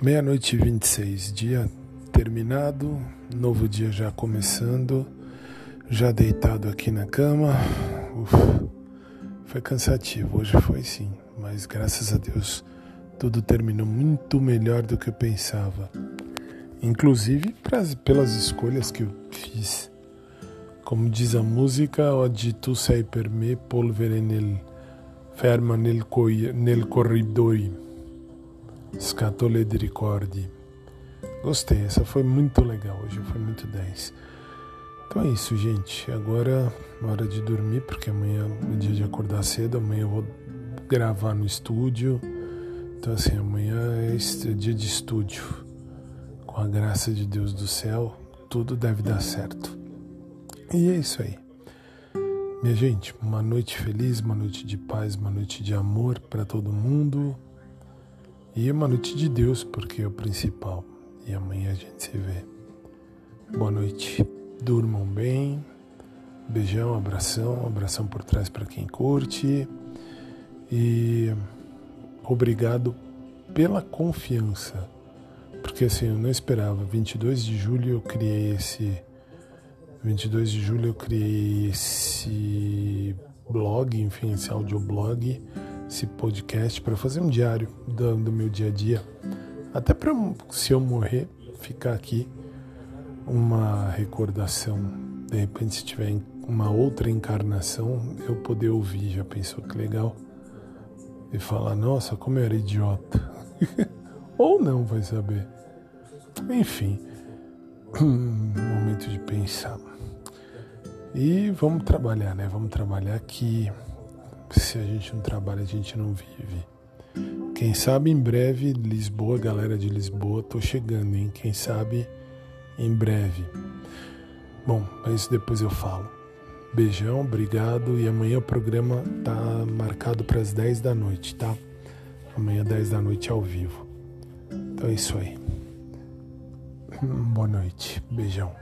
Meia-noite e 26, dia terminado, novo dia já começando, já deitado aqui na cama. Foi cansativo, hoje foi sim, mas graças a Deus tudo terminou muito melhor do que eu pensava. Inclusive pras, pelas escolhas que eu fiz. Come diz a música, oggi tu sei per me polvere nel ferma nel, coi, nel corridoi, scatole di. Gostei, essa foi muito legal hoje, foi muito 10. Então é isso, gente. Agora é hora de dormir, porque amanhã é dia de acordar cedo, amanhã eu vou gravar no estúdio. Então assim, amanhã é dia de estúdio. Com a graça de Deus do céu, tudo deve dar certo. E é isso aí. Minha gente, uma noite feliz, uma noite de paz, uma noite de amor para todo mundo. E uma noite de Deus, porque é o principal. E amanhã a gente se vê. Boa noite. Durmam bem. Beijão, abração, abração por trás para quem curte. E obrigado pela confiança. Porque assim, eu não esperava. 22 de julho eu criei esse 22 de julho eu criei esse blog, enfim, esse audioblog, esse podcast para fazer um diário do, do, meu dia a dia. Até para, se eu morrer, ficar aqui uma recordação. De repente, se tiver uma outra encarnação, eu poder ouvir. Já pensou que legal? E falar, nossa, como eu era idiota. Ou não, vai saber. Enfim. momento de pensar. E vamos trabalhar, né? Vamos trabalhar que se a gente não trabalha, a gente não vive. Quem sabe em breve, Lisboa, galera de Lisboa, tô chegando, hein? Quem sabe em breve. Bom, mas depois eu falo. Beijão, obrigado. E amanhã o programa tá marcado para as 10 da noite, tá? Amanhã 10 da noite ao vivo. Então é isso aí. Boa noite. Beijão.